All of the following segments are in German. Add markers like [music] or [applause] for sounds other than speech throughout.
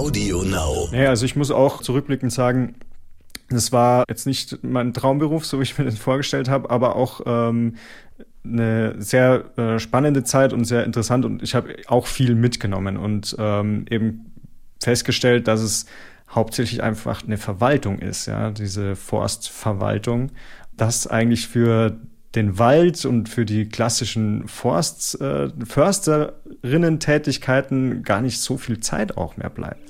Audio Now. Naja, also ich muss auch zurückblickend sagen, das war jetzt nicht mein Traumberuf, so wie ich mir den vorgestellt habe, aber auch ähm, eine sehr äh, spannende Zeit und sehr interessant und ich habe auch viel mitgenommen und ähm, eben festgestellt, dass es hauptsächlich einfach eine Verwaltung ist, ja, diese Forstverwaltung, das eigentlich für den Wald und für die klassischen Forst, äh, Försterinnen-Tätigkeiten gar nicht so viel Zeit auch mehr bleibt.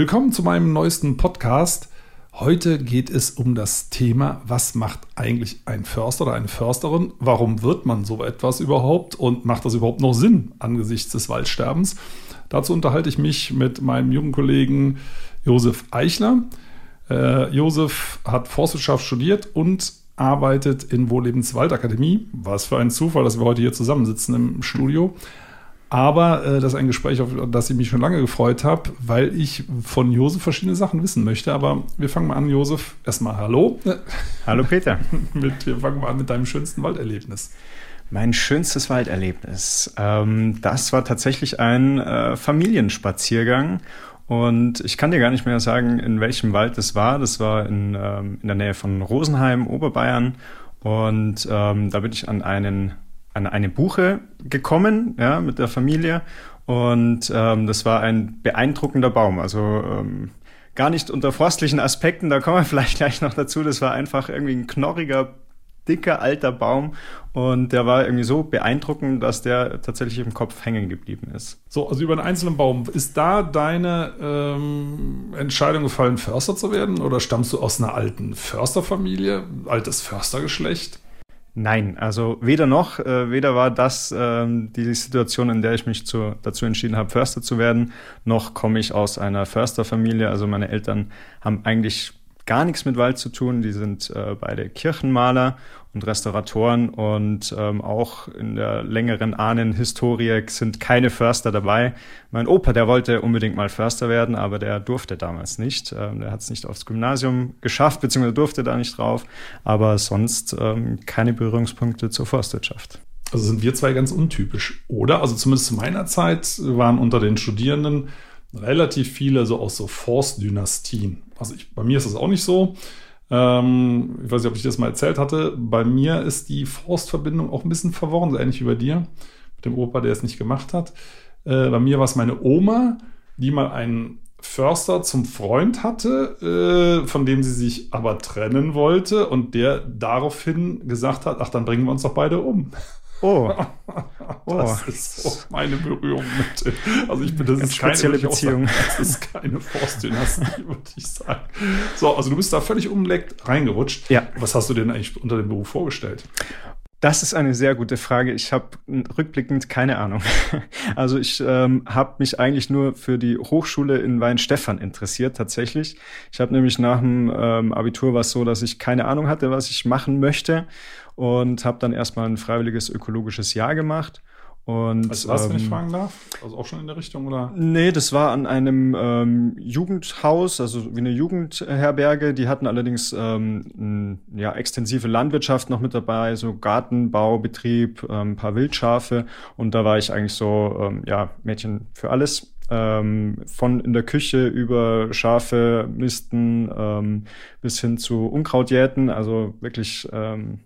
Willkommen zu meinem neuesten Podcast. Heute geht es um das Thema, was macht eigentlich ein Förster oder eine Försterin? Warum wird man so etwas überhaupt und macht das überhaupt noch Sinn angesichts des Waldsterbens? Dazu unterhalte ich mich mit meinem jungen Kollegen Josef Eichler. Äh, Josef hat Forstwirtschaft studiert und arbeitet in Wohllebens Waldakademie. Was für ein Zufall, dass wir heute hier zusammensitzen im Studio. Aber äh, das ist ein Gespräch, auf das ich mich schon lange gefreut habe, weil ich von Josef verschiedene Sachen wissen möchte. Aber wir fangen mal an, Josef. Erstmal Hallo. Hallo Peter. [laughs] mit, wir fangen mal an mit deinem schönsten Walderlebnis. Mein schönstes Walderlebnis. Ähm, das war tatsächlich ein äh, Familienspaziergang. Und ich kann dir gar nicht mehr sagen, in welchem Wald das war. Das war in, ähm, in der Nähe von Rosenheim, Oberbayern. Und ähm, da bin ich an einen an eine Buche gekommen, ja, mit der Familie. Und ähm, das war ein beeindruckender Baum. Also ähm, gar nicht unter forstlichen Aspekten, da kommen wir [laughs] vielleicht gleich noch dazu. Das war einfach irgendwie ein knorriger, dicker, alter Baum. Und der war irgendwie so beeindruckend, dass der tatsächlich im Kopf hängen geblieben ist. So, also über einen einzelnen Baum. Ist da deine ähm, Entscheidung gefallen, Förster zu werden? Oder stammst du aus einer alten Försterfamilie, altes Förstergeschlecht? Nein, also weder noch, äh, weder war das äh, die Situation, in der ich mich zu, dazu entschieden habe, Förster zu werden, noch komme ich aus einer Försterfamilie. Also meine Eltern haben eigentlich gar nichts mit Wald zu tun. Die sind äh, beide Kirchenmaler und Restauratoren und ähm, auch in der längeren Ahnenhistorie sind keine Förster dabei. Mein Opa, der wollte unbedingt mal Förster werden, aber der durfte damals nicht. Ähm, der hat es nicht aufs Gymnasium geschafft, beziehungsweise durfte da nicht drauf. Aber sonst ähm, keine Berührungspunkte zur Forstwirtschaft. Also sind wir zwei ganz untypisch, oder? Also zumindest zu meiner Zeit waren unter den Studierenden relativ viele so aus so Forstdynastien. Also ich, bei mir ist das auch nicht so. Ähm, ich weiß nicht, ob ich das mal erzählt hatte. Bei mir ist die Forstverbindung auch ein bisschen verworren, so ähnlich wie bei dir, mit dem Opa, der es nicht gemacht hat. Äh, bei mir war es meine Oma, die mal einen Förster zum Freund hatte, äh, von dem sie sich aber trennen wollte und der daraufhin gesagt hat, ach, dann bringen wir uns doch beide um. Oh. [laughs] oh. Das ist so meine Berührung mit. Also ich bin das ist spezielle keine, Beziehung. Sagen, [laughs] das ist keine Forstdynastie, würde ich sagen. So, also du bist da völlig umleckt reingerutscht. Ja. Was hast du denn eigentlich unter dem Beruf vorgestellt? Das ist eine sehr gute Frage. Ich habe rückblickend keine Ahnung. [laughs] Also ich ähm, habe mich eigentlich nur für die Hochschule in Weinstefan interessiert, tatsächlich. Ich habe nämlich nach dem ähm, Abitur war es so, dass ich keine Ahnung hatte, was ich machen möchte und habe dann erstmal ein freiwilliges ökologisches Jahr gemacht. Und, was, was ähm, wenn ich ähm, fragen darf? Also auch schon in der Richtung, oder? Nee, das war an einem ähm, Jugendhaus, also wie eine Jugendherberge. Die hatten allerdings ähm, ja, extensive Landwirtschaft noch mit dabei, so Gartenbaubetrieb, ähm, ein paar Wildschafe. Und da war ich eigentlich so, ähm, ja, Mädchen für alles. Ähm, von in der Küche über Schafe, Misten ähm, bis hin zu Unkrautjäten. Also wirklich ähm,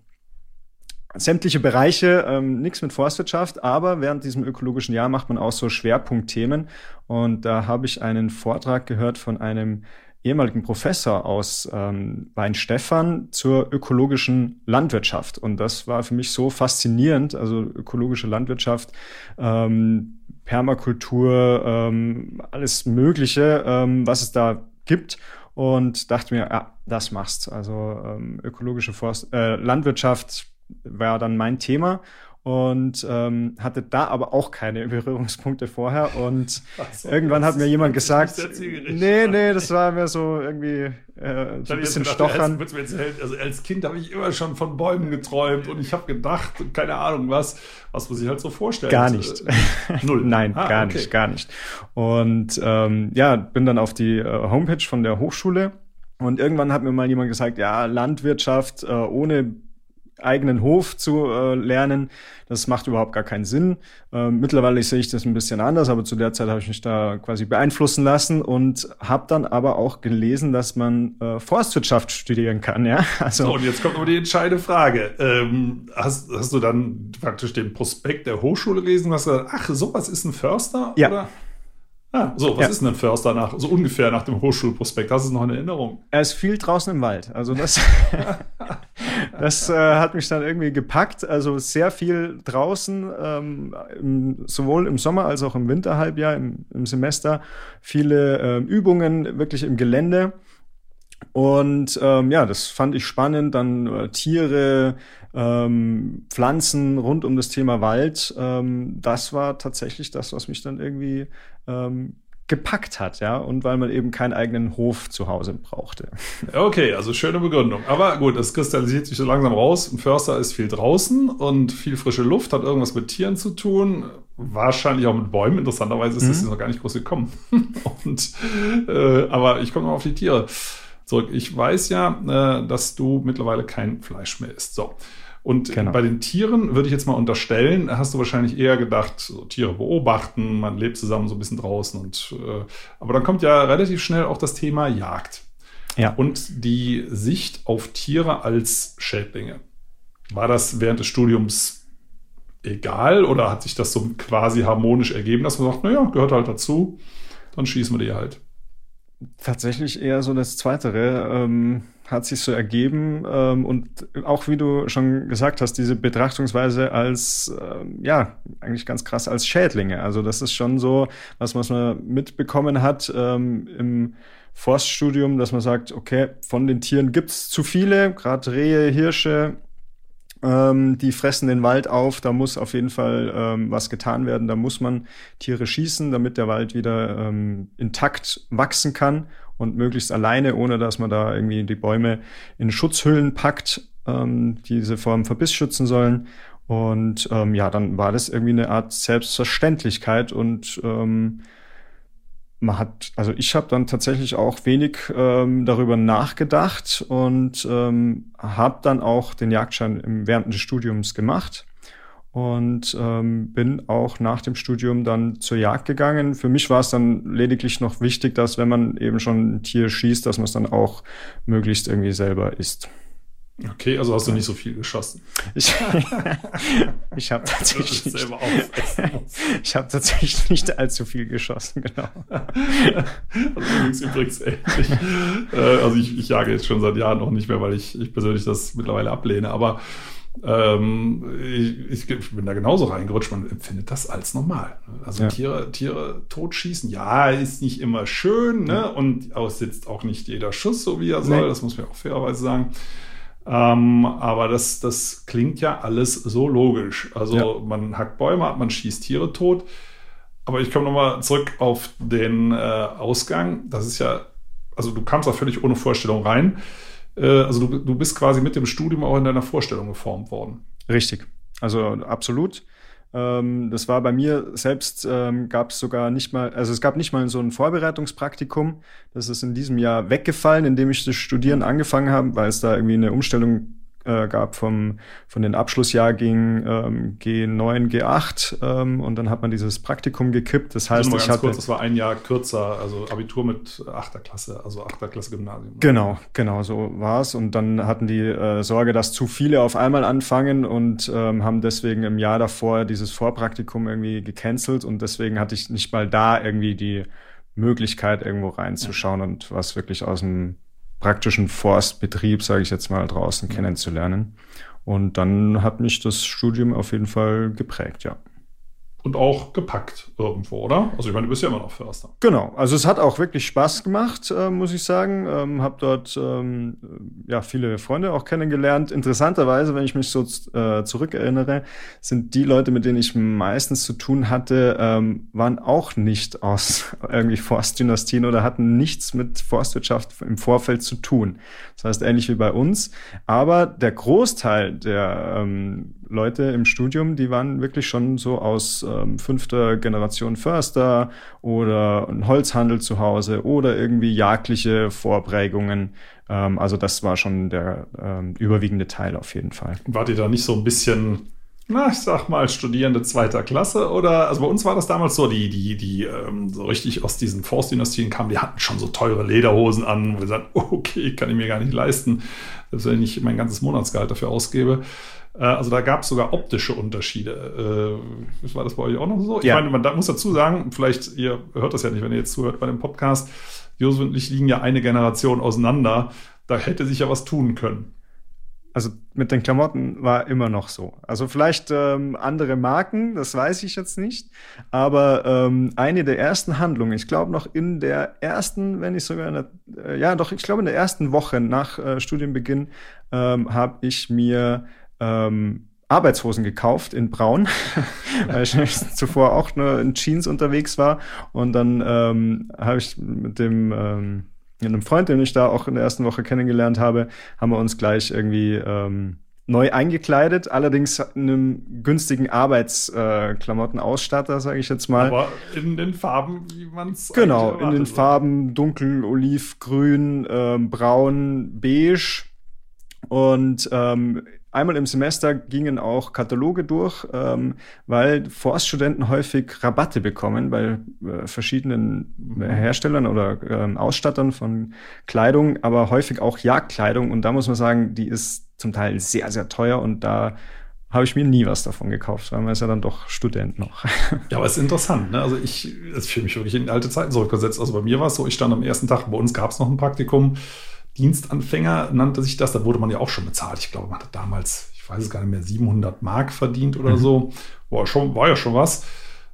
sämtliche Bereiche, ähm, nichts mit Forstwirtschaft, aber während diesem ökologischen Jahr macht man auch so Schwerpunktthemen. Und da habe ich einen Vortrag gehört von einem ehemaligen Professor aus ähm, Weinstefan zur ökologischen Landwirtschaft. Und das war für mich so faszinierend, also ökologische Landwirtschaft, ähm, Permakultur, ähm, alles Mögliche, ähm, was es da gibt. Und dachte mir, ja, das machst. Also ähm, ökologische Forst äh, Landwirtschaft war dann mein Thema. und ähm, hatte da aber auch keine [laughs] Berührungspunkte vorher. Und so, irgendwann hat mir jemand gesagt, nee, nee, das war mir so irgendwie äh, so ein bisschen gedacht, stochern. Als, also als Kind habe ich immer schon von Bäumen geträumt und ich habe gedacht, keine Ahnung was, was man sich halt so vorstellt. Gar nicht. Äh, [laughs] null. Nein, ah, gar okay. nicht, gar nicht. Und ähm, ja, bin dann auf die äh, Homepage von der Hochschule und irgendwann hat mir mal jemand gesagt, ja, Landwirtschaft äh, ohne eigenen Hof zu äh, lernen. Das macht überhaupt gar keinen Sinn. Äh, mittlerweile sehe ich das ein bisschen anders, aber zu der Zeit habe ich mich da quasi beeinflussen lassen und habe dann aber auch gelesen, dass man äh, Forstwirtschaft studieren kann. Ja, [laughs] also so, und jetzt kommt aber die entscheidende Frage: ähm, hast, hast du dann praktisch den Prospekt der Hochschule gelesen und hast gesagt, ach, sowas ist ein Förster? Ja. Oder? Ah, so, was ja. ist denn ein Förster nach, so ungefähr nach dem Hochschulprospekt? Das ist noch eine Erinnerung. Er ist viel draußen im Wald. Also das, [laughs] das äh, hat mich dann irgendwie gepackt. Also sehr viel draußen, ähm, im, sowohl im Sommer als auch im Winterhalbjahr, im, im Semester. Viele äh, Übungen wirklich im Gelände. Und ähm, ja, das fand ich spannend. Dann äh, Tiere, ähm, Pflanzen rund um das Thema Wald. Ähm, das war tatsächlich das, was mich dann irgendwie ähm, gepackt hat, ja, und weil man eben keinen eigenen Hof zu Hause brauchte. Okay, also schöne Begründung. Aber gut, es kristallisiert sich so langsam raus. Ein Förster ist viel draußen und viel frische Luft, hat irgendwas mit Tieren zu tun, wahrscheinlich auch mit Bäumen. Interessanterweise ist mhm. das noch gar nicht groß gekommen. [laughs] und, äh, aber ich komme noch auf die Tiere zurück. Ich weiß ja, äh, dass du mittlerweile kein Fleisch mehr isst. So. Und genau. bei den Tieren würde ich jetzt mal unterstellen, hast du wahrscheinlich eher gedacht, so Tiere beobachten, man lebt zusammen so ein bisschen draußen und äh, aber dann kommt ja relativ schnell auch das Thema Jagd. Ja. Und die Sicht auf Tiere als Schädlinge. War das während des Studiums egal oder hat sich das so quasi harmonisch ergeben, dass man sagt, naja, gehört halt dazu, dann schießen wir die halt? Tatsächlich eher so das Zweitere. Ähm, hat sich so ergeben ähm, und auch wie du schon gesagt hast, diese Betrachtungsweise als ähm, ja eigentlich ganz krass als Schädlinge. Also das ist schon so, was, man mitbekommen hat ähm, im Forststudium, dass man sagt, okay, von den Tieren gibt's zu viele, gerade Rehe, Hirsche, ähm, die fressen den Wald auf, da muss auf jeden Fall ähm, was getan werden, da muss man Tiere schießen, damit der Wald wieder ähm, intakt wachsen kann und möglichst alleine, ohne dass man da irgendwie die Bäume in Schutzhüllen packt, ähm, die diese vor dem Verbiss schützen sollen. Und ähm, ja, dann war das irgendwie eine Art Selbstverständlichkeit und ähm, man hat, also ich habe dann tatsächlich auch wenig ähm, darüber nachgedacht und ähm, habe dann auch den Jagdschein im, während des Studiums gemacht und ähm, bin auch nach dem Studium dann zur Jagd gegangen. Für mich war es dann lediglich noch wichtig, dass wenn man eben schon ein Tier schießt, dass man es dann auch möglichst irgendwie selber isst. Okay, also hast du nicht so viel geschossen. Ich, [laughs] ich habe [laughs] tatsächlich, nicht, ich habe tatsächlich nicht allzu viel geschossen, genau. [laughs] Also übrigens ähnlich. Äh, also ich, ich jage jetzt schon seit Jahren noch nicht mehr, weil ich, ich persönlich das mittlerweile ablehne. Aber ähm, ich, ich, bin da genauso reingerutscht. Man empfindet das als normal. Also ja. Tiere, Tiere totschießen, ja, ist nicht immer schön, ne? Und aussitzt auch nicht jeder Schuss, so wie er soll. Nee. Das muss man auch fairerweise sagen. Ähm, aber das, das klingt ja alles so logisch. Also ja. man hackt Bäume ab, man schießt Tiere tot. Aber ich komme nochmal zurück auf den äh, Ausgang. Das ist ja, also du kamst da völlig ohne Vorstellung rein. Äh, also du, du bist quasi mit dem Studium auch in deiner Vorstellung geformt worden. Richtig. Also absolut. Ähm, das war bei mir selbst, ähm, gab es sogar nicht mal, also es gab nicht mal so ein Vorbereitungspraktikum. Das ist in diesem Jahr weggefallen, indem ich das Studieren angefangen habe, weil es da irgendwie eine Umstellung äh, gab vom, von den Abschlussjahrgängen ähm, G9, G8 ähm, und dann hat man dieses Praktikum gekippt. Das heißt, also ich hatte, kurz, das war ein Jahr kürzer, also Abitur mit 8. Klasse, also 8. Klasse Gymnasium. Genau, genau, so war's. Und dann hatten die äh, Sorge, dass zu viele auf einmal anfangen und ähm, haben deswegen im Jahr davor dieses Vorpraktikum irgendwie gecancelt und deswegen hatte ich nicht mal da irgendwie die Möglichkeit, irgendwo reinzuschauen ja. und was wirklich aus dem praktischen Forstbetrieb, sage ich jetzt mal, draußen kennenzulernen. Und dann hat mich das Studium auf jeden Fall geprägt, ja. Und auch gepackt irgendwo, oder? Also ich meine, du bist ja immer noch Förster. Genau, also es hat auch wirklich Spaß gemacht, äh, muss ich sagen. Ähm, hab dort ähm, ja viele Freunde auch kennengelernt. Interessanterweise, wenn ich mich so äh, zurückerinnere, sind die Leute, mit denen ich meistens zu tun hatte, ähm, waren auch nicht aus [laughs] irgendwie Forstdynastien oder hatten nichts mit Forstwirtschaft im Vorfeld zu tun. Das heißt ähnlich wie bei uns. Aber der Großteil der ähm, Leute im Studium, die waren wirklich schon so aus ähm, fünfter Generation Förster oder ein Holzhandel zu Hause oder irgendwie jagdliche Vorprägungen. Ähm, also das war schon der ähm, überwiegende Teil auf jeden Fall. Wart ihr da nicht so ein bisschen na, ich sag mal, Studierende zweiter Klasse oder, also bei uns war das damals so, die, die, die ähm, so richtig aus diesen Forstdynastien kamen, die hatten schon so teure Lederhosen an, wo wir sagten, [laughs] okay, kann ich mir gar nicht leisten, selbst wenn ich mein ganzes Monatsgehalt dafür ausgebe. Äh, also da gab es sogar optische Unterschiede. Äh, war das bei euch auch noch so? Ja. Ich meine, man da muss dazu sagen, vielleicht, ihr hört das ja nicht, wenn ihr jetzt zuhört bei dem Podcast, Josef und ich liegen ja eine Generation auseinander. Da hätte sich ja was tun können. Also mit den Klamotten war immer noch so. Also vielleicht ähm, andere Marken, das weiß ich jetzt nicht. Aber ähm, eine der ersten Handlungen, ich glaube noch in der ersten, wenn nicht sogar in der, äh, ja doch, ich glaube in der ersten Woche nach äh, Studienbeginn ähm, habe ich mir ähm, Arbeitshosen gekauft in Braun, [laughs] weil ich zuvor auch nur in Jeans unterwegs war. Und dann ähm, habe ich mit dem ähm, mit einem Freund, den ich da auch in der ersten Woche kennengelernt habe, haben wir uns gleich irgendwie ähm, neu eingekleidet, allerdings in einem günstigen Arbeitsklamottenausstatter, äh, sage ich jetzt mal. Aber in den Farben, wie man es Genau, in den Farben dunkel, oliv, grün, äh, braun, beige. Und ähm, Einmal im Semester gingen auch Kataloge durch, ähm, weil Forststudenten häufig Rabatte bekommen bei äh, verschiedenen mhm. Herstellern oder ähm, Ausstattern von Kleidung, aber häufig auch Jagdkleidung. Und da muss man sagen, die ist zum Teil sehr, sehr teuer und da habe ich mir nie was davon gekauft, weil man ist ja dann doch Student noch. [laughs] Ja, aber es ist interessant. Ne? Also ich, ich fühle mich wirklich in alte Zeiten zurückgesetzt. Also bei mir war es so, ich stand am ersten Tag, bei uns gab es noch ein Praktikum Dienstanfänger nannte sich das. Da wurde man ja auch schon bezahlt. Ich glaube, man hat damals, ich weiß es gar nicht mehr, 700 Mark verdient oder mhm. so. War, schon, war ja schon was.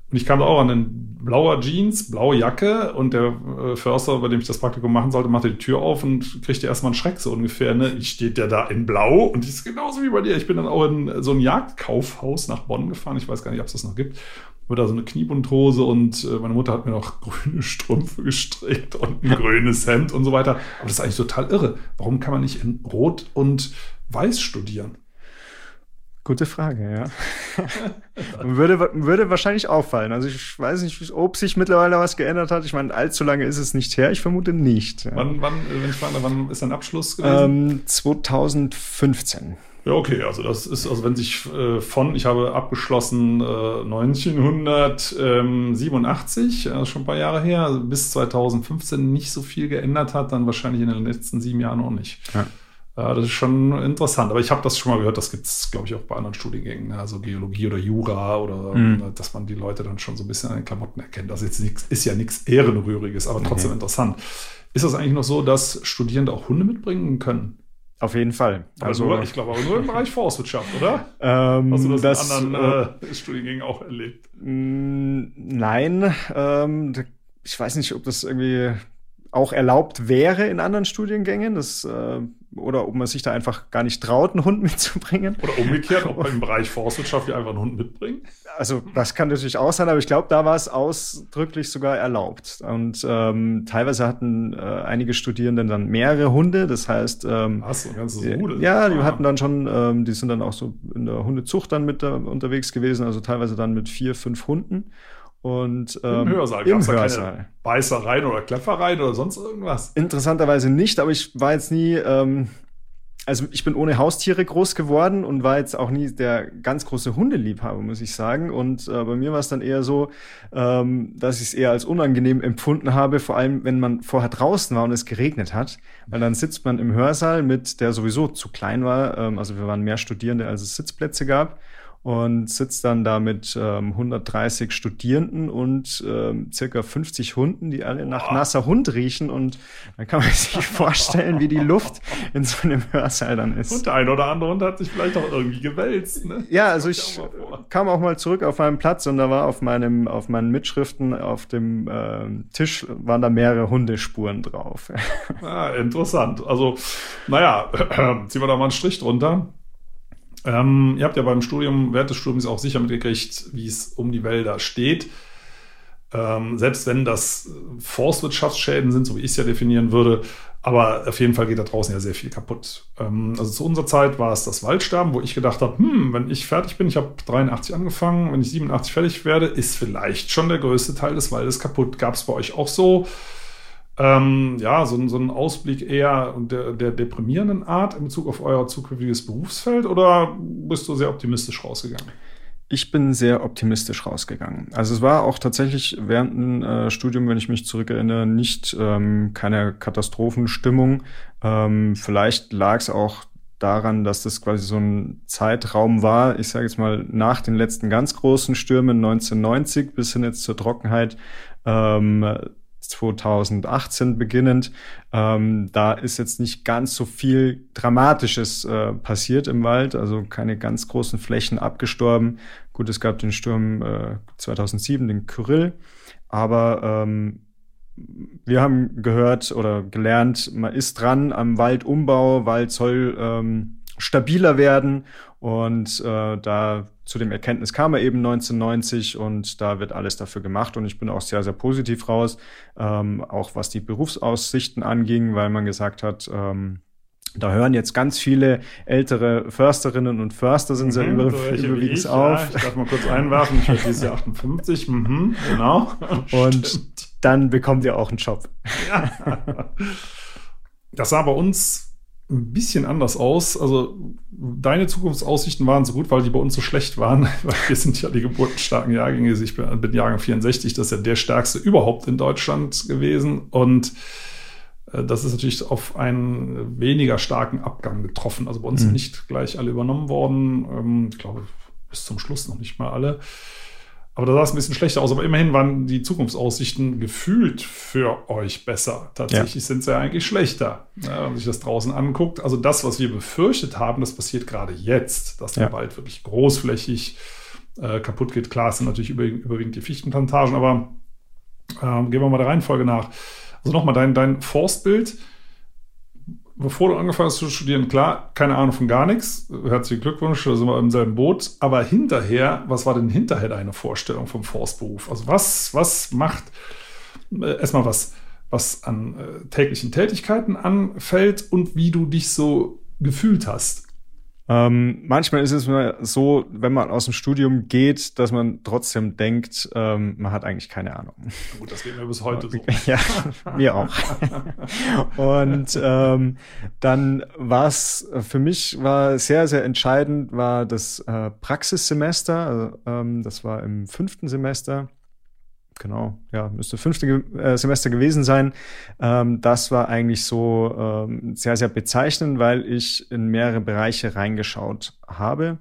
Und ich kam da auch an den blauer Jeans, blaue Jacke und der äh, Förster, bei dem ich das Praktikum machen sollte, machte die Tür auf und kriegte erstmal einen Schreck so ungefähr. Ne? Ich steht der da in Blau und ist genauso wie bei dir. Ich bin dann auch in so ein Jagdkaufhaus nach Bonn gefahren. Ich weiß gar nicht, ob es das noch gibt mit da so eine Kniebundhose und äh, meine Mutter hat mir noch [laughs] grüne Strümpfe gestrickt und ein grünes Hemd und so weiter. Aber das ist eigentlich total irre. Warum kann man nicht in Rot und Weiß studieren? Gute Frage, ja. [laughs] würde, würde wahrscheinlich auffallen. Also ich weiß nicht, ob sich mittlerweile was geändert hat. Ich meine, allzu lange ist es nicht her. Ich vermute nicht. Ja. Wann, wann, wenn ich frage, wann ist dein Abschluss gewesen? Ähm, 2015. Ja, okay, also das ist, also wenn sich äh, von, ich habe abgeschlossen äh, 1987, also schon ein paar Jahre her, also bis 2015 nicht so viel geändert hat, dann wahrscheinlich in den letzten sieben Jahren auch nicht. Ja. Äh, das ist schon interessant, aber ich habe das schon mal gehört, das gibt es, glaube ich, auch bei anderen Studiengängen, ne? also Geologie oder Jura oder mhm. dass man die Leute dann schon so ein bisschen an den Klamotten erkennt. Das ist, jetzt nix, ist ja nichts Ehrenrühriges, aber trotzdem mhm. interessant. Ist das eigentlich noch so, dass Studierende auch Hunde mitbringen können? Auf jeden Fall. Also, nur, ich glaube aber nur im Bereich Forstwirtschaft, oder? Ähm, Hast du das, das in anderen äh, Studiengängen auch erlebt? Nein, ähm, ich weiß nicht, ob das irgendwie auch erlaubt wäre in anderen Studiengängen. Das äh, oder ob man sich da einfach gar nicht traut, einen Hund [laughs] mitzubringen. Oder umgekehrt, ob man [laughs] im Bereich Forstwirtschaft ja einfach einen Hund mitbringen. Also das kann natürlich auch sein, aber ich glaube, da war es ausdrücklich sogar erlaubt. Und ähm, teilweise hatten äh, einige Studierenden dann mehrere Hunde. Das heißt, ähm, Hast du ein ganzes Rudel? Ja, die ah. hatten dann schon, ähm, die sind dann auch so in der Hundezucht dann mit da unterwegs gewesen, also teilweise dann mit vier, fünf Hunden. Und, ähm, Im Hörsaal gab es da keine Beißereien oder Kleppereien oder sonst irgendwas? Interessanterweise nicht, aber ich war jetzt nie, ähm, also ich bin ohne Haustiere groß geworden und war jetzt auch nie der ganz große Hundeliebhaber, muss ich sagen. Und äh, bei mir war es dann eher so, ähm, dass ich es eher als unangenehm empfunden habe, vor allem wenn man vorher draußen war und es geregnet hat. Weil dann sitzt man im Hörsaal mit, der sowieso zu klein war, ähm, also wir waren mehr Studierende, als es Sitzplätze gab. Und sitze dann da mit ähm, 130 Studierenden und ähm, circa 50 Hunden, die alle nach nasser Hund riechen. Und dann kann man [laughs] sich vorstellen, wie die Luft in so einem Hörsaal dann ist. Und der ein oder andere Hund hat sich vielleicht auch irgendwie gewälzt. Ne? Ja, also ich auch kam auch mal zurück auf meinen Platz und da war auf meinem, auf meinen Mitschriften auf dem äh, Tisch waren da mehrere Hundespuren drauf. [laughs] ah, interessant. Also, naja, [clears throat] ziehen wir da mal einen Strich drunter. Ähm, ihr habt ja beim Studium, während des Studiums auch sicher mitgekriegt, wie es um die Wälder steht. Ähm, selbst wenn das Forstwirtschaftsschäden sind, so wie ich es ja definieren würde, aber auf jeden Fall geht da draußen ja sehr viel kaputt. Ähm, also zu unserer Zeit war es das Waldsterben, wo ich gedacht habe, hm, wenn ich fertig bin, ich habe 83 angefangen, wenn ich 87 fertig werde, ist vielleicht schon der größte Teil des Waldes kaputt. Gab es bei euch auch so? Ähm, ja, so, so ein Ausblick eher der, der deprimierenden Art in Bezug auf euer zukünftiges Berufsfeld oder bist du sehr optimistisch rausgegangen? Ich bin sehr optimistisch rausgegangen. Also es war auch tatsächlich während dem äh, Studium, wenn ich mich zurückerinnere, nicht ähm, keine Katastrophenstimmung. Ähm, vielleicht lag es auch daran, dass das quasi so ein Zeitraum war, ich sage jetzt mal nach den letzten ganz großen Stürmen 1990 bis hin jetzt zur Trockenheit, ähm, 2018 beginnend. Ähm, da ist jetzt nicht ganz so viel Dramatisches äh, passiert im Wald, also keine ganz großen Flächen abgestorben. Gut, es gab den Sturm äh, 2007, den Kyrill, aber ähm, wir haben gehört oder gelernt, man ist dran am Waldumbau, Wald soll ähm, stabiler werden und äh, da zu dem Erkenntnis kam er eben 1990 und da wird alles dafür gemacht und ich bin auch sehr, sehr positiv raus, ähm, auch was die Berufsaussichten anging, weil man gesagt hat, ähm, da hören jetzt ganz viele ältere Försterinnen und Förster sind sehr mhm, über, überwiegend ich, auf. Ja, ich darf mal kurz einwerfen, ich werde dieses Jahr 58, mhm, genau. [laughs] Und dann bekommt ihr auch einen Job. Ja. Das sah bei uns ein bisschen anders aus. Also deine Zukunftsaussichten waren so gut, weil die bei uns so schlecht waren, [laughs] weil wir sind ja die geburtenstarken Jahrgänge. Ich bin, bin Jahrgang 64, das ist ja der stärkste überhaupt in Deutschland gewesen. Und äh, das ist natürlich auf einen weniger starken Abgang getroffen. Also bei uns mhm. sind nicht gleich alle übernommen worden. Ähm, ich glaube, bis zum Schluss noch nicht mal alle. Aber da sah es ein bisschen schlechter aus. Aber immerhin waren die Zukunftsaussichten gefühlt für euch besser. Tatsächlich ja. sind sie ja eigentlich schlechter, ja, wenn man sich das draußen anguckt. Also das, was wir befürchtet haben, das passiert gerade jetzt, dass der ja. Wald wirklich großflächig äh, kaputt geht. Klar, es sind natürlich überwiegend die Fichtenplantagen, aber äh, gehen wir mal der Reihenfolge nach. Also nochmal, dein, dein Forstbild bevor du angefangen hast zu studieren, klar, keine Ahnung von gar nichts. Herzlichen Glückwunsch, da sind wir im selben Boot. Aber hinterher, was war denn hinterher deine Vorstellung vom Forstberuf? Also was, was macht äh, erstmal was, was an äh, täglichen Tätigkeiten anfällt und wie du dich so gefühlt hast? Ähm, manchmal ist es so, wenn man aus dem Studium geht, dass man trotzdem denkt, ähm, man hat eigentlich keine Ahnung. Gut, das geht mir bis heute so. [laughs] ja, mir auch. Und ähm, dann war es für mich war sehr, sehr entscheidend, war das äh, Praxissemester. Also, ähm, das war im fünften Semester genau, ja, müsste fünfte äh, Semester gewesen sein. Ähm, das war eigentlich so ähm, sehr, sehr bezeichnend, weil ich in mehrere Bereiche reingeschaut habe.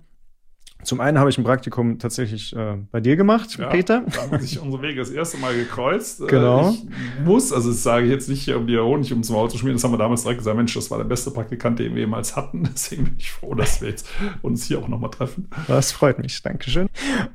Zum einen habe ich ein Praktikum tatsächlich äh, bei dir gemacht, ja, Peter. Da haben sich unsere Wege das erste Mal gekreuzt. Äh, genau. Ich muss, also das sage ich jetzt nicht, um die Honig ums Maul zu schmieren, das haben wir damals direkt gesagt, Mensch, das war der beste Praktikant, den wir jemals hatten. [laughs] Deswegen bin ich froh, dass wir jetzt uns hier auch nochmal treffen. Das freut mich, Dankeschön.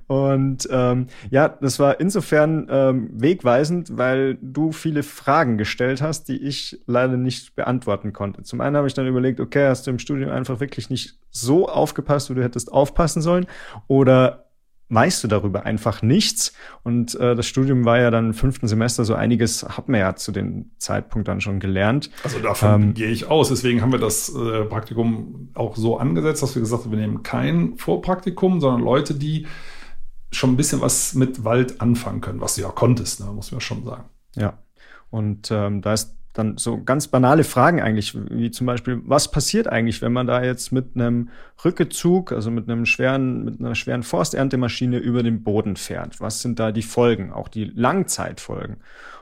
Und ähm, ja, das war insofern ähm, wegweisend, weil du viele Fragen gestellt hast, die ich leider nicht beantworten konnte. Zum einen habe ich dann überlegt, okay, hast du im Studium einfach wirklich nicht so aufgepasst, wie du hättest aufpassen sollen? Oder weißt du darüber einfach nichts? Und äh, das Studium war ja dann im fünften Semester, so einiges hat man ja zu dem Zeitpunkt dann schon gelernt. Also davon ähm, gehe ich aus. Deswegen haben wir das äh, Praktikum auch so angesetzt, dass wir gesagt haben, wir nehmen kein Vorpraktikum, sondern Leute, die schon ein bisschen was mit Wald anfangen können, was du ja konntest, ne, muss man schon sagen. Ja. Und ähm, da ist dann so ganz banale Fragen eigentlich, wie zum Beispiel, was passiert eigentlich, wenn man da jetzt mit einem Rückezug, also mit einem schweren, mit einer schweren Forsterntemaschine über den Boden fährt? Was sind da die Folgen, auch die Langzeitfolgen?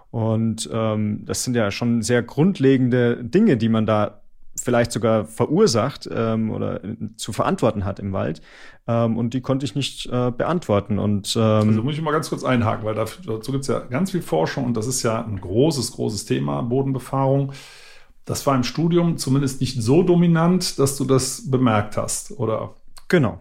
Und ähm, das sind ja schon sehr grundlegende Dinge, die man da vielleicht sogar verursacht ähm, oder zu verantworten hat im Wald. Ähm, und die konnte ich nicht äh, beantworten. Und, ähm, also muss ich mal ganz kurz einhaken, weil dazu gibt es ja ganz viel Forschung und das ist ja ein großes, großes Thema, Bodenbefahrung. Das war im Studium zumindest nicht so dominant, dass du das bemerkt hast, oder? Genau.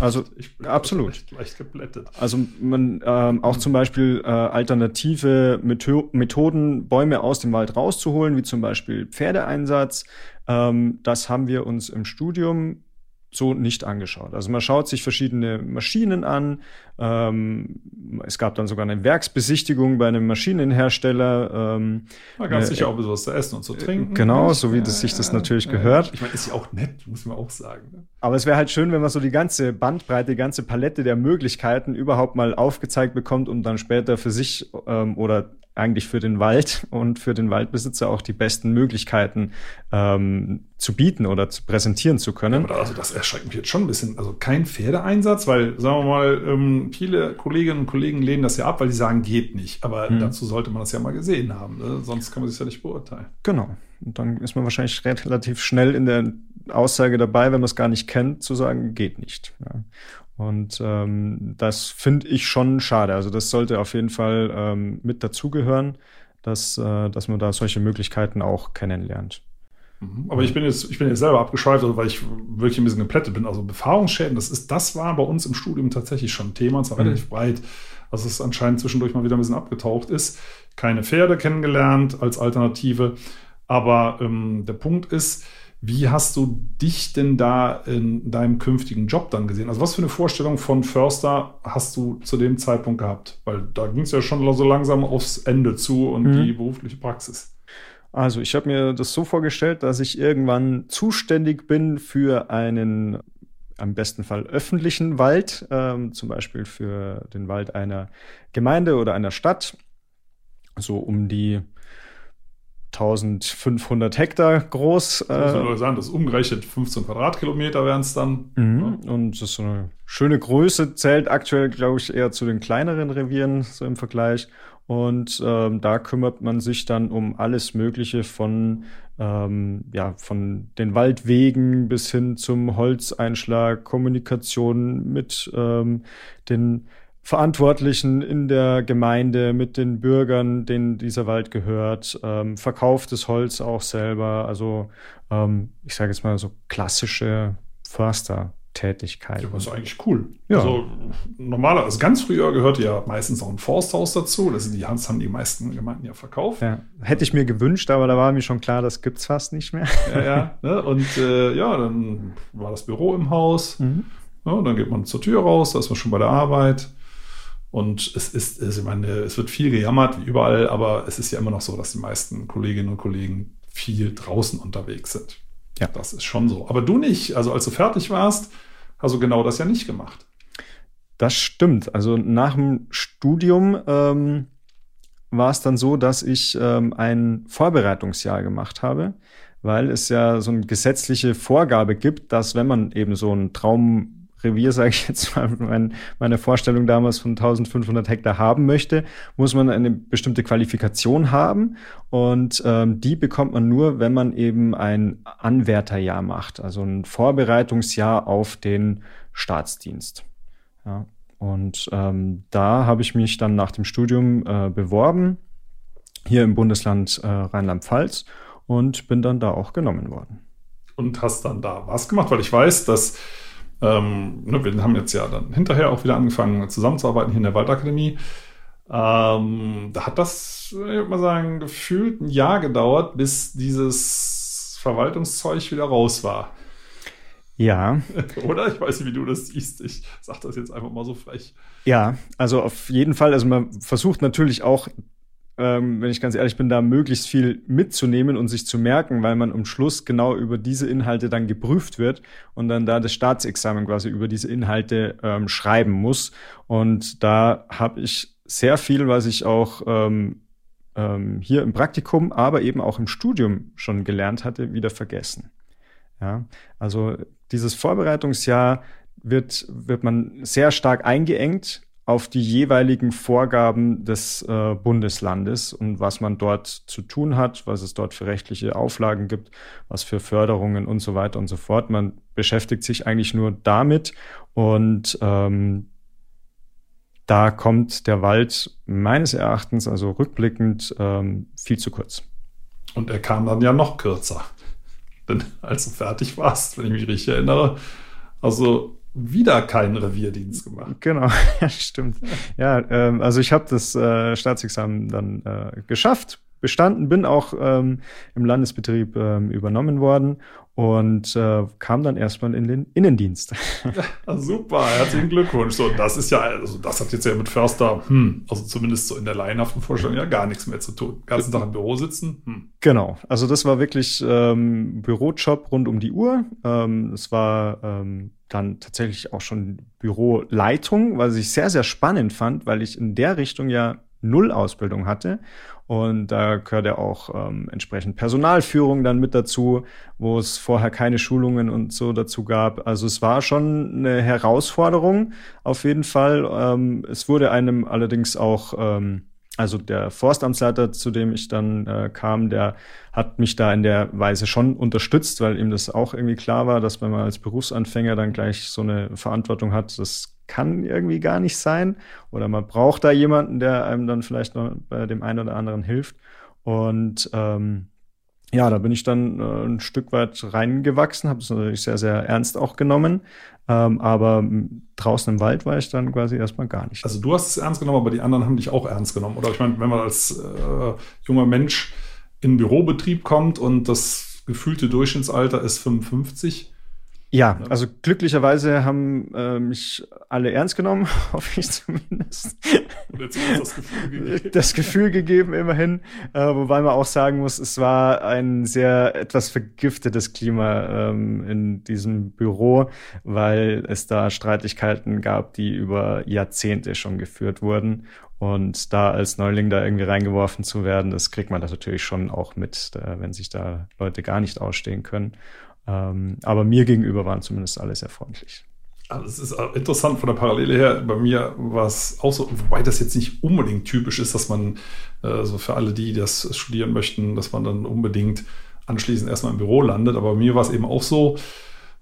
Also [laughs] ich absolut. Leicht geblättet. Also man ähm, auch zum Beispiel äh, alternative Metho Methoden, Bäume aus dem Wald rauszuholen, wie zum Beispiel Pferdeeinsatz. Ähm, das haben wir uns im Studium so nicht angeschaut. Also man schaut sich verschiedene Maschinen an. Ähm, es gab dann sogar eine Werksbesichtigung bei einem Maschinenhersteller. Ähm, da gab es sicher auch was zu essen und zu trinken. Genau, so wie das sich das natürlich gehört. Ich meine, ist ja auch nett, muss man auch sagen. Ne? Aber es wäre halt schön, wenn man so die ganze Bandbreite, die ganze Palette der Möglichkeiten überhaupt mal aufgezeigt bekommt, um dann später für sich ähm, oder eigentlich für den Wald [laughs] und für den Waldbesitzer auch die besten Möglichkeiten ähm, zu bieten oder zu präsentieren zu können. Ja, also das erschreckt mich jetzt schon ein bisschen. Also kein Pferdeeinsatz, weil, sagen wir mal, ähm, viele Kolleginnen und Kollegen lehnen das ja ab, weil die sagen, geht nicht. Aber hm. dazu sollte man das ja mal gesehen haben. Ne? Sonst kann man sich ja nicht beurteilen. Genau. Und dann ist man wahrscheinlich relativ schnell in der Aussage dabei, wenn man es gar nicht kennt, zu sagen, geht nicht. Ja. Und ähm, das finde ich schon schade. Also das sollte auf jeden Fall ähm, mit dazugehören, dass, äh, dass man da solche Möglichkeiten auch kennenlernt. Mhm. Aber ich bin jetzt, ich bin jetzt selber abgeschweift, also weil ich wirklich ein bisschen geplättet bin. Also Befahrungsschäden, das ist, das war bei uns im Studium tatsächlich schon ein Thema, und zwar mhm. relativ breit. Also es anscheinend zwischendurch mal wieder ein bisschen abgetaucht ist. Keine Pferde kennengelernt als Alternative. Aber ähm, der Punkt ist, wie hast du dich denn da in deinem künftigen Job dann gesehen? Also was für eine Vorstellung von Förster hast du zu dem Zeitpunkt gehabt? Weil da ging es ja schon so langsam aufs Ende zu und mhm. die berufliche Praxis. Also ich habe mir das so vorgestellt, dass ich irgendwann zuständig bin für einen am besten Fall öffentlichen Wald, ähm, zum Beispiel für den Wald einer Gemeinde oder einer Stadt, so um die 1500 Hektar groß. Das muss man sagen, das umgerechnet 15 Quadratkilometer wären es dann. Mhm. Ja. Und das ist so eine schöne Größe, zählt aktuell, glaube ich, eher zu den kleineren Revieren so im Vergleich. Und ähm, da kümmert man sich dann um alles Mögliche von, ähm, ja, von den Waldwegen bis hin zum Holzeinschlag, Kommunikation mit ähm, den Verantwortlichen in der Gemeinde, mit den Bürgern, denen dieser Wald gehört, ähm, verkauftes Holz auch selber, also ähm, ich sage jetzt mal so klassische Förstertätigkeit. Ja, das ist eigentlich cool. Ja. Also normaler, also ganz früher gehörte ja meistens auch ein Forsthaus dazu. Das sind die Hans haben die meisten Gemeinden ja verkauft. Ja. Hätte ich mir gewünscht, aber da war mir schon klar, das gibt's fast nicht mehr. Ja, ja. [laughs] Ne? Und äh, ja, dann war das Büro im Haus. Mhm. Ja, dann geht man zur Tür raus, da ist man schon bei der Arbeit. Und es ist, also ich meine, es wird viel gejammert, wie überall, aber es ist ja immer noch so, dass die meisten Kolleginnen und Kollegen viel draußen unterwegs sind. Ja. Das ist schon so. Aber du nicht. Also als du fertig warst, hast du genau das ja nicht gemacht. Das stimmt. Also nach dem Studium ähm, war es dann so, dass ich ähm, ein Vorbereitungsjahr gemacht habe, weil es ja so eine gesetzliche Vorgabe gibt, dass wenn man eben so einen Traum Revier, sage ich jetzt mal, mein, meine Vorstellung damals von 1500 Hektar haben möchte, muss man eine bestimmte Qualifikation haben und ähm, die bekommt man nur, wenn man eben ein Anwärterjahr macht, also ein Vorbereitungsjahr auf den Staatsdienst. Ja. Und ähm, da habe ich mich dann nach dem Studium äh, beworben, hier im Bundesland äh, Rheinland-Pfalz und bin dann da auch genommen worden. Und hast dann da was gemacht? Weil ich weiß, dass ähm, ne, wir haben jetzt ja dann hinterher auch wieder angefangen zusammenzuarbeiten hier in der Waldakademie. Ähm, da hat das, ich würde mal sagen, gefühlt ein Jahr gedauert, bis dieses Verwaltungszeug wieder raus war. Ja. [laughs] Oder? Ich weiß nicht, wie du das siehst. Ich sage das jetzt einfach mal so frech. Ja, also auf jeden Fall. Also man versucht natürlich auch ähm, wenn ich ganz ehrlich bin, da möglichst viel mitzunehmen und sich zu merken, weil man am Schluss genau über diese Inhalte dann geprüft wird und dann da das Staatsexamen quasi über diese Inhalte ähm, schreiben muss. Und da habe ich sehr viel, was ich auch ähm, ähm, hier im Praktikum, aber eben auch im Studium schon gelernt hatte, wieder vergessen. Ja, also dieses Vorbereitungsjahr wird, wird man sehr stark eingeengt auf die jeweiligen Vorgaben des äh, Bundeslandes und was man dort zu tun hat, was es dort für rechtliche Auflagen gibt, was für Förderungen und so weiter und so fort. Man beschäftigt sich eigentlich nur damit und ähm, da kommt der Wald meines Erachtens, also rückblickend, ähm, viel zu kurz. Und er kam dann ja noch kürzer. [laughs] Denn als du fertig warst, wenn ich mich richtig erinnere, also wieder keinen Revierdienst gemacht. Genau, [laughs] ja, stimmt. Ja, ähm, also ich habe das äh, Staatsexamen dann äh, geschafft, bestanden, bin auch ähm, im Landesbetrieb ähm, übernommen worden und äh, kam dann erstmal in den Innendienst. Ja, [laughs] super, herzlichen Glückwunsch. So, das ist ja, also das hat jetzt ja mit Förster, hm, also zumindest so in der laienhaften Vorstellung ja gar nichts mehr zu tun. Den ganzen Tag im Büro sitzen. Hm. Genau, also das war wirklich ähm, Bürojob rund um die Uhr. Ähm, es war ähm, dann tatsächlich auch schon Büroleitung, was ich sehr, sehr spannend fand, weil ich in der Richtung ja null Ausbildung hatte. Und da gehört ja auch ähm, entsprechend Personalführung dann mit dazu, wo es vorher keine Schulungen und so dazu gab. Also es war schon eine Herausforderung auf jeden Fall. Ähm, es wurde einem allerdings auch ähm, also der Forstamtsleiter, zu dem ich dann äh, kam, der hat mich da in der Weise schon unterstützt, weil ihm das auch irgendwie klar war, dass wenn man als Berufsanfänger dann gleich so eine Verantwortung hat, das kann irgendwie gar nicht sein. Oder man braucht da jemanden, der einem dann vielleicht noch bei dem einen oder anderen hilft. Und ähm, ja, da bin ich dann äh, ein Stück weit reingewachsen, habe es natürlich sehr, sehr ernst auch genommen. Ähm, aber draußen im Wald war ich dann quasi erstmal gar nicht. Also du hast es ernst genommen, aber die anderen haben dich auch ernst genommen. Oder ich meine, wenn man als äh, junger Mensch in den Bürobetrieb kommt und das gefühlte Durchschnittsalter ist 55, ja, also glücklicherweise haben äh, mich alle ernst genommen, [laughs] hoffe ich zumindest. Und jetzt das Gefühl gegeben. [laughs] Das Gefühl gegeben, immerhin. Äh, wobei man auch sagen muss, es war ein sehr etwas vergiftetes Klima ähm, in diesem Büro, weil es da Streitigkeiten gab, die über Jahrzehnte schon geführt wurden. Und da als Neuling da irgendwie reingeworfen zu werden, das kriegt man das natürlich schon auch mit, wenn sich da Leute gar nicht ausstehen können. Ähm, aber mir gegenüber waren zumindest alle sehr freundlich. Also es ist interessant von der Parallele her. Bei mir war es auch so, wobei das jetzt nicht unbedingt typisch ist, dass man, äh, so für alle, die das studieren möchten, dass man dann unbedingt anschließend erstmal im Büro landet. Aber bei mir war es eben auch so,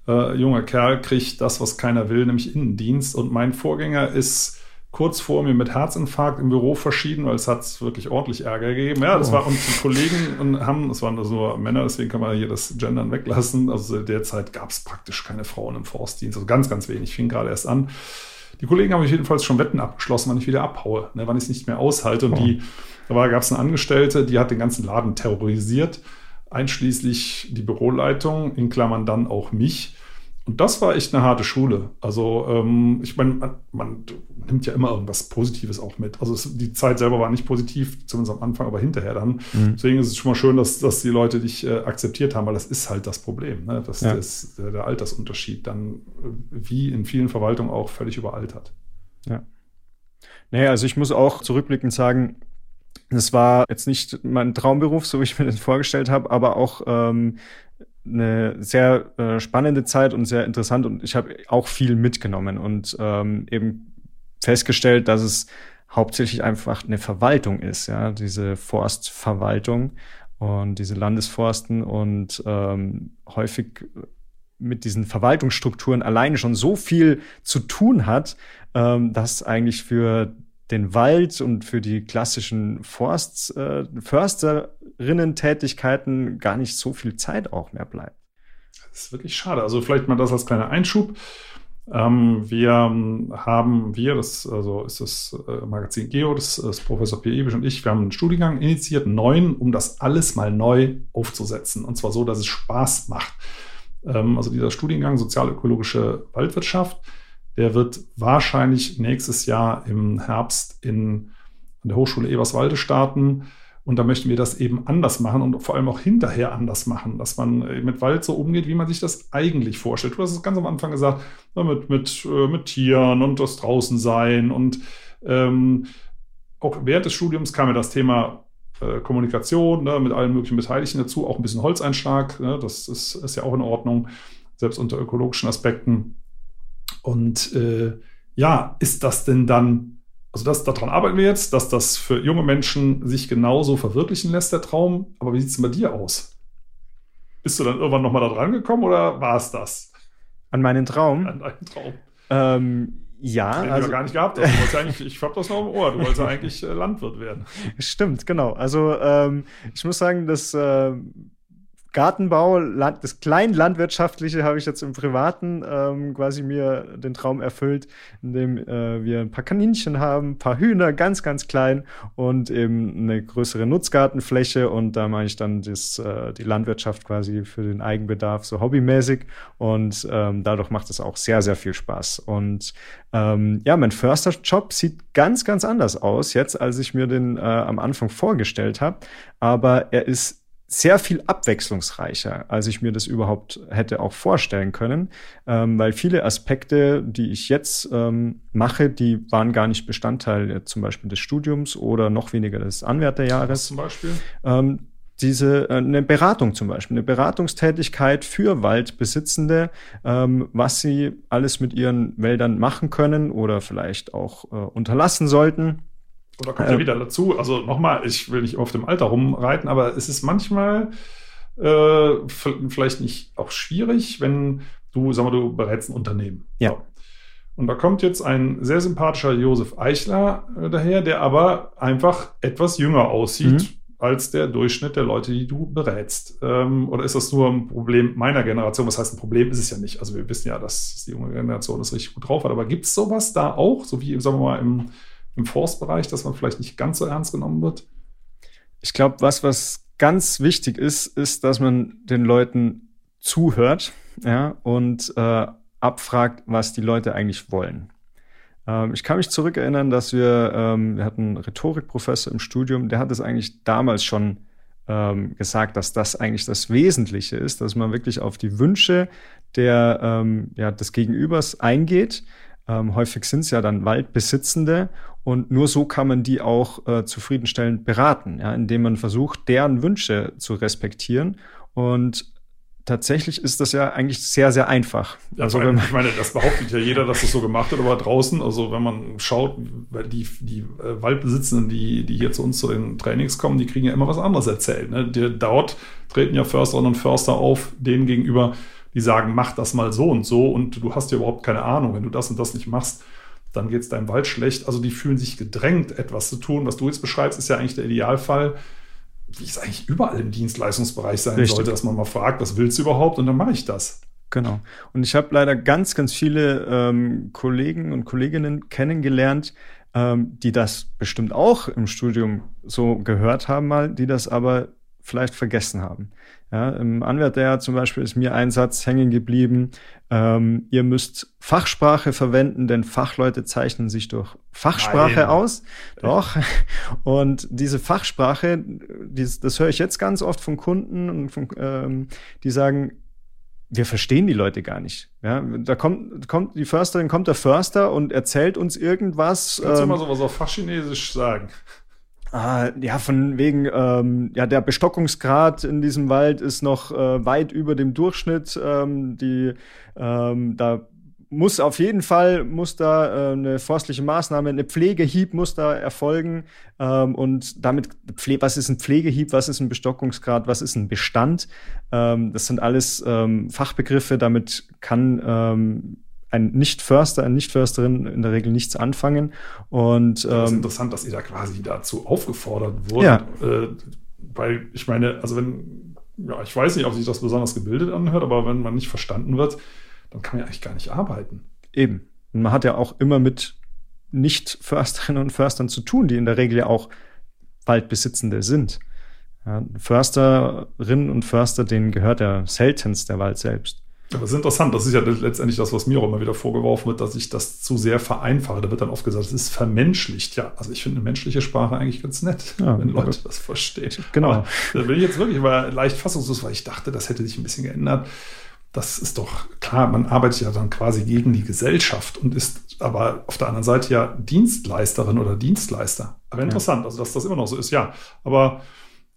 äh, junger Kerl kriegt das, was keiner will, nämlich Innendienst. Und mein Vorgänger ist kurz vor mir mit Herzinfarkt im Büro verschieden, weil es hat wirklich ordentlich Ärger gegeben. Ja, das oh. war und die Kollegen [laughs] haben, das waren nur Männer, deswegen kann man hier das Gendern weglassen. Also derzeit gab es praktisch keine Frauen im Forstdienst, also ganz, ganz wenig, fing gerade erst an. Die Kollegen haben jedenfalls schon Wetten abgeschlossen, wann ich wieder abhaue, ne, wann ich es nicht mehr aushalte. Und oh. die, da gab es eine Angestellte, die hat den ganzen Laden terrorisiert, einschließlich die Büroleitung, in Klammern dann auch mich. Und das war echt eine harte Schule. Also ähm, ich meine, man, man, nimmt ja immer irgendwas Positives auch mit. Also es, die Zeit selber war nicht positiv, zumindest am Anfang, aber hinterher dann. Mhm. Deswegen ist es schon mal schön, dass, dass die Leute dich äh, akzeptiert haben, weil das ist halt das Problem. Ne? Das, ja. ist der, der Altersunterschied dann, äh, wie in vielen Verwaltungen auch, völlig überaltert. Ja. Naja, also ich muss auch zurückblickend sagen, das war jetzt nicht mein Traumberuf, so wie ich mir das vorgestellt habe, aber auch ähm, eine sehr äh, spannende Zeit und sehr interessant und ich habe auch viel mitgenommen und ähm, eben festgestellt, dass es hauptsächlich einfach eine Verwaltung ist, ja, diese Forstverwaltung und diese Landesforsten und ähm, häufig mit diesen Verwaltungsstrukturen alleine schon so viel zu tun hat, ähm, dass eigentlich für den Wald und für die klassischen Forst, äh, Försterinnen-Tätigkeiten gar nicht so viel Zeit auch mehr bleibt. Das ist wirklich schade. Also vielleicht mal das als kleiner Einschub. Ähm, wir haben, wir, das also ist das äh, Magazin Geo, das ist Professor Pierre Ebisch und ich, wir haben einen Studiengang initiiert, neuen, um das alles mal neu aufzusetzen. Und zwar so, dass es Spaß macht. Ähm, also dieser Studiengang Sozialökologische Waldwirtschaft, der wird wahrscheinlich nächstes Jahr im Herbst in, an der Hochschule Eberswalde starten. Und da möchten wir das eben anders machen und vor allem auch hinterher anders machen, dass man äh, mit Wald so umgeht, wie man sich das eigentlich vorstellt. Du hast es ganz am Anfang gesagt, mit, mit, äh, mit Tieren und das Draußensein. Und ähm, auch während des Studiums kam ja das Thema äh, Kommunikation ne, mit allen möglichen Beteiligten dazu, auch ein bisschen Holzeinschlag. Ne, das ist, ist ja auch in Ordnung, selbst unter ökologischen Aspekten. Und äh, ja, ist das denn dann, also das, daran arbeiten wir jetzt, dass das für junge Menschen sich genauso verwirklichen lässt, der Traum. Aber wie sieht es bei dir aus? Bist du dann irgendwann nochmal da dran gekommen oder war es das? An meinen Traum? An deinen Traum. Ähm, ja, Den also du gar nicht gehabt hast. eigentlich, ich hab das noch im Ohr. Du wolltest ja eigentlich äh, Landwirt werden. [laughs] Stimmt, genau. Also ähm, ich muss sagen, dass äh, Gartenbau, Land, das Kleinlandwirtschaftliche habe ich jetzt im Privaten ähm, quasi mir den Traum erfüllt, indem äh, wir ein paar Kaninchen haben, ein paar Hühner, ganz, ganz klein und eben eine größere Nutzgartenfläche und da mache ich dann das, äh, die Landwirtschaft quasi für den Eigenbedarf so hobbymäßig und ähm, dadurch macht es auch sehr, sehr viel Spaß. Und ähm, ja, mein Försterjob sieht ganz, ganz anders aus jetzt, als ich mir den äh, am Anfang vorgestellt habe, aber er ist sehr viel abwechslungsreicher, als ich mir das überhaupt hätte auch vorstellen können, ähm, weil viele Aspekte, die ich jetzt ähm, mache, die waren gar nicht Bestandteil äh, zum Beispiel des Studiums oder noch weniger des Anwärterjahres. Zum Beispiel? Ähm, diese äh, eine Beratung zum Beispiel, eine Beratungstätigkeit für Waldbesitzende, ähm, was sie alles mit ihren Wäldern machen können oder vielleicht auch äh, unterlassen sollten oder kommt ja wieder dazu. Also nochmal, ich will nicht auf dem Alter rumreiten, aber es ist manchmal äh, vielleicht nicht auch schwierig, wenn du, sag mal, du berätst ein Unternehmen. Ja. So. Und da kommt jetzt ein sehr sympathischer Josef Eichler äh, daher, der aber einfach etwas jünger aussieht mhm. als der Durchschnitt der Leute, die du berätst. Ähm, oder ist das nur ein Problem meiner Generation? Was heißt ein Problem? Ist es ja nicht. Also wir wissen ja, dass die junge Generation das richtig gut drauf hat. Aber gibt es sowas da auch, so wie, sagen wir mal, im im Forstbereich, dass man vielleicht nicht ganz so ernst genommen wird? Ich glaube, was, was ganz wichtig ist, ist, dass man den Leuten zuhört ja, und äh, abfragt, was die Leute eigentlich wollen. Ähm, ich kann mich zurückerinnern, dass wir, ähm, wir hatten einen Rhetorikprofessor im Studium, der hat es eigentlich damals schon ähm, gesagt, dass das eigentlich das Wesentliche ist, dass man wirklich auf die Wünsche der, ähm, ja, des Gegenübers eingeht. Ähm, häufig sind es ja dann Waldbesitzende und nur so kann man die auch äh, zufriedenstellend beraten, ja, indem man versucht, deren Wünsche zu respektieren. Und tatsächlich ist das ja eigentlich sehr, sehr einfach. Ja, also, wenn man ich meine, das behauptet ja jeder, dass das so gemacht wird, aber draußen, also wenn man schaut, die, die äh, Waldbesitzenden, die, die hier zu uns zu den Trainings kommen, die kriegen ja immer was anderes erzählt. Ne? Die, dort treten ja Försterinnen und Förster auf, denen gegenüber, die sagen, mach das mal so und so und du hast ja überhaupt keine Ahnung, wenn du das und das nicht machst dann geht es deinem Wald schlecht. Also die fühlen sich gedrängt, etwas zu tun. Was du jetzt beschreibst, ist ja eigentlich der Idealfall, wie es eigentlich überall im Dienstleistungsbereich sein Richtig. sollte, dass man mal fragt, was willst du überhaupt? Und dann mache ich das. Genau. Und ich habe leider ganz, ganz viele ähm, Kollegen und Kolleginnen kennengelernt, ähm, die das bestimmt auch im Studium so gehört haben mal, die das aber vielleicht vergessen haben. Ja, Im Anwärter zum Beispiel ist mir ein Satz hängen geblieben. Ähm, ihr müsst Fachsprache verwenden, denn Fachleute zeichnen sich durch Fachsprache Nein. aus. Doch. [laughs] Und diese Fachsprache, die, das höre ich jetzt ganz oft von Kunden und von, ähm, die sagen, wir verstehen die Leute gar nicht. Ja, da kommt, kommt die Försterin, kommt der Förster und erzählt uns irgendwas. Kannst ähm, du mal sowas auf Fachchinesisch sagen? Ah, ja, von wegen, ähm, ja, der Bestockungsgrad in diesem Wald ist noch äh, weit über dem Durchschnitt. Ähm, die, ähm, da muss auf jeden Fall muss da äh, eine forstliche Maßnahme, eine Pflegehieb muss da erfolgen. Ähm, und damit, Pfle was ist ein Pflegehieb, was ist ein Bestockungsgrad, was ist ein Bestand? Ähm, das sind alles ähm, Fachbegriffe. Damit kann ähm, ein Nicht-Förster, eine Nicht-Försterin in der Regel nichts anfangen. Und, ähm, das ist interessant, dass ihr da quasi dazu aufgefordert wurde. Ja. Äh, weil ich meine, also wenn, ja, ich weiß nicht, ob sich das besonders gebildet anhört, aber wenn man nicht verstanden wird, dann kann man ja eigentlich gar nicht arbeiten. Eben. Und man hat ja auch immer mit Nicht-Försterinnen und Förstern zu tun, die in der Regel ja auch Waldbesitzende sind. Ja, Försterinnen und Förster, denen gehört ja seltenst der Wald selbst. Aber es ist interessant, das ist ja letztendlich das, was mir auch immer wieder vorgeworfen wird, dass ich das zu sehr vereinfache. Da wird dann oft gesagt, es ist vermenschlicht. Ja, also ich finde eine menschliche Sprache eigentlich ganz nett, ja, wenn Leute das verstehen. Genau. Aber da bin ich jetzt wirklich mal leicht fassungslos, weil ich dachte, das hätte sich ein bisschen geändert. Das ist doch klar, man arbeitet ja dann quasi gegen die Gesellschaft und ist aber auf der anderen Seite ja Dienstleisterin oder Dienstleister. Aber interessant, ja. also dass das immer noch so ist, ja. Aber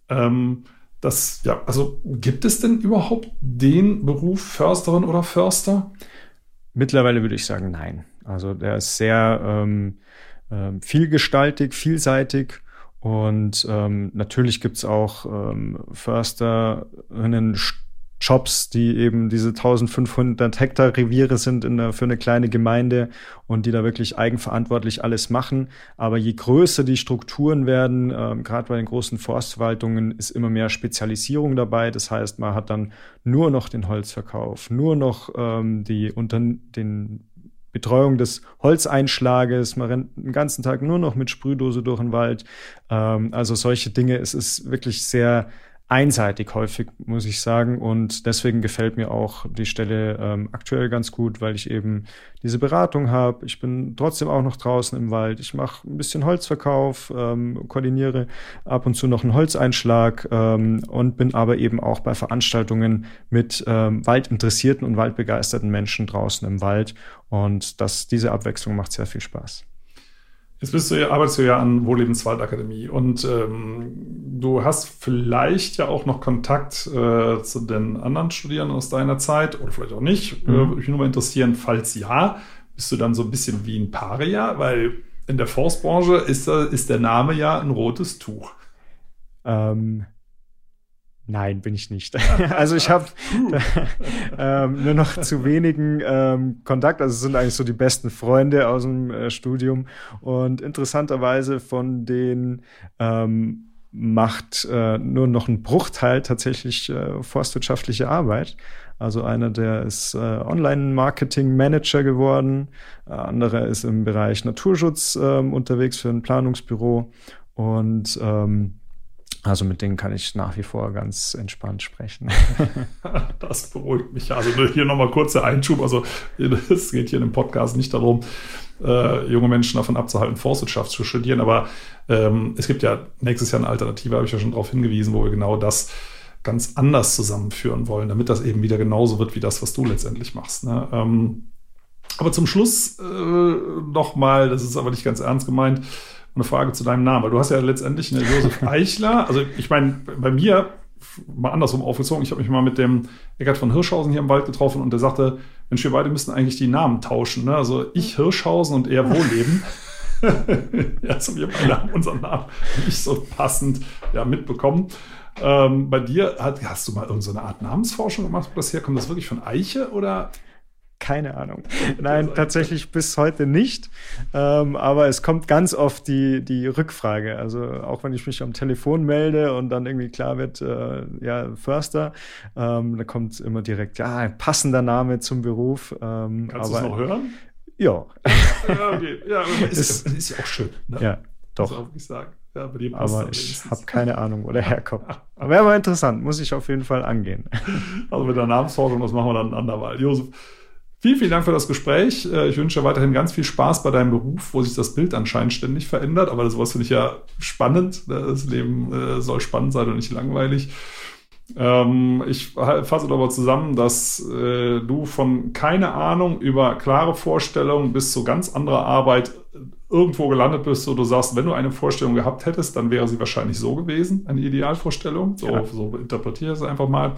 ähm, das, ja, also gibt es denn überhaupt den Beruf Försterin oder Förster? Mittlerweile würde ich sagen, nein. Also der ist sehr ähm, äh, vielgestaltig, vielseitig und ähm, natürlich gibt's auch ähm, Försterinnen, Jobs, die eben diese 1500 Hektar Reviere sind in der, für eine kleine Gemeinde und die da wirklich eigenverantwortlich alles machen. Aber je größer die Strukturen werden, ähm, gerade bei den großen Forstverwaltungen, ist immer mehr Spezialisierung dabei. Das heißt, man hat dann nur noch den Holzverkauf, nur noch ähm, die unter den Betreuung des Holzeinschlages, man rennt den ganzen Tag nur noch mit Sprühdose durch den Wald. Ähm, also solche Dinge, es ist wirklich sehr einseitig häufig, muss ich sagen. Und deswegen gefällt mir auch die Stelle ähm, aktuell ganz gut, weil ich eben diese Beratung habe. Ich bin trotzdem auch noch draußen im Wald. Ich mache ein bisschen Holzverkauf, ähm, koordiniere ab und zu noch einen Holzeinschlag ähm, und bin aber eben auch bei Veranstaltungen mit ähm, waldinteressierten und waldbegeisterten Menschen draußen im Wald. Und das, diese Abwechslung macht sehr viel Spaß. Jetzt bist du, arbeitest du ja an Wohllebenswaldakademie und ähm, du hast vielleicht ja auch noch Kontakt äh, zu den anderen Studierenden aus deiner Zeit oder vielleicht auch nicht. Mhm. Äh, würde mich nur mal interessieren, falls ja, bist du dann so ein bisschen wie ein Paria, weil in der Forstbranche ist, ist der Name ja ein rotes Tuch. Ähm, Nein, bin ich nicht. [laughs] also ich habe [laughs] ähm, nur noch zu wenigen ähm, Kontakt. Also es sind eigentlich so die besten Freunde aus dem äh, Studium. Und interessanterweise von denen ähm, macht äh, nur noch ein Bruchteil tatsächlich äh, forstwirtschaftliche Arbeit. Also einer, der ist äh, Online-Marketing-Manager geworden, äh, anderer ist im Bereich Naturschutz äh, unterwegs für ein Planungsbüro und ähm, also mit denen kann ich nach wie vor ganz entspannt sprechen. [laughs] das beruhigt mich. Also hier nochmal kurzer Einschub. Also es geht hier in dem Podcast nicht darum, äh, junge Menschen davon abzuhalten, Forstwirtschaft zu studieren. Aber ähm, es gibt ja nächstes Jahr eine Alternative, habe ich ja schon darauf hingewiesen, wo wir genau das ganz anders zusammenführen wollen, damit das eben wieder genauso wird wie das, was du letztendlich machst. Ne? Ähm, aber zum Schluss äh, nochmal, das ist aber nicht ganz ernst gemeint, eine Frage zu deinem Namen, weil du hast ja letztendlich eine Josef [laughs] Eichler. Also ich meine, bei mir mal andersrum aufgezogen. Ich habe mich mal mit dem Eckart von Hirschhausen hier im Wald getroffen und der sagte, Mensch, wir beide müssten eigentlich die Namen tauschen. Ne? Also ich Hirschhausen und er Wohlleben. [laughs] ja, so wir beide haben unseren Namen nicht so passend ja, mitbekommen. Ähm, bei dir hat, hast du mal irgendeine so Art Namensforschung gemacht, wo das herkommt? Das wirklich von Eiche oder keine Ahnung. [laughs] Nein, tatsächlich bis heute nicht. Ähm, aber es kommt ganz oft die, die Rückfrage. Also auch wenn ich mich am Telefon melde und dann irgendwie klar wird, äh, ja, Förster, ähm, da kommt immer direkt, ja, passender Name zum Beruf. Ähm, Kannst du es noch hören? Ja. [laughs] ja, okay. ja aber [laughs] ist, ist, ja auch schön. Ne? Ja, doch. Ich sagen. Ja, aber ich habe keine Ahnung, wo der herkommt. Aber wäre mal interessant, muss ich auf jeden Fall angehen. Also mit der Namensforschung, das machen wir dann andermal. Josef, Vielen, vielen Dank für das Gespräch. Äh, ich wünsche dir weiterhin ganz viel Spaß bei deinem Beruf, wo sich das Bild anscheinend ständig verändert. Aber sowas finde ich ja spannend. Das Leben äh, soll spannend sein und nicht langweilig. Ähm, ich fasse aber zusammen, dass äh, du von keine Ahnung über klare Vorstellungen bis zu ganz anderer Arbeit irgendwo gelandet bist, wo du sagst, wenn du eine Vorstellung gehabt hättest, dann wäre sie wahrscheinlich so gewesen, eine Idealvorstellung. So, ja. so interpretiere ich es einfach mal.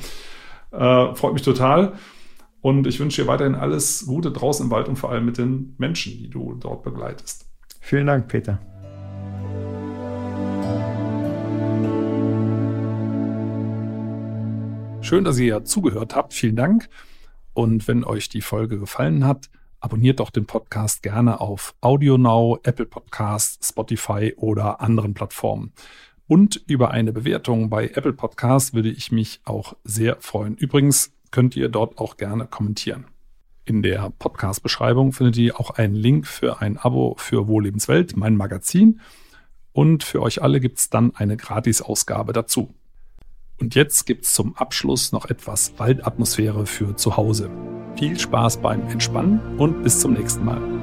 freut mich total. Und ich wünsche dir weiterhin alles Gute draußen im Wald und vor allem mit den Menschen, die du dort begleitest. Vielen Dank, Peter. Schön, dass ihr zugehört habt. Vielen Dank. Und wenn euch die Folge gefallen hat, abonniert doch den Podcast gerne auf AudioNow, Apple Podcasts, Spotify oder anderen Plattformen. Und über eine Bewertung bei Apple Podcasts würde ich mich auch sehr freuen. Übrigens, könnt ihr dort auch gerne kommentieren. In der Podcast-Beschreibung findet ihr auch einen Link für ein Abo für Wohllebenswelt, mein Magazin. Und für euch alle gibt es dann eine Gratis-Ausgabe dazu. Und jetzt gibt es zum Abschluss noch etwas Waldatmosphäre für zu Hause. Viel Spaß beim Entspannen und bis zum nächsten Mal.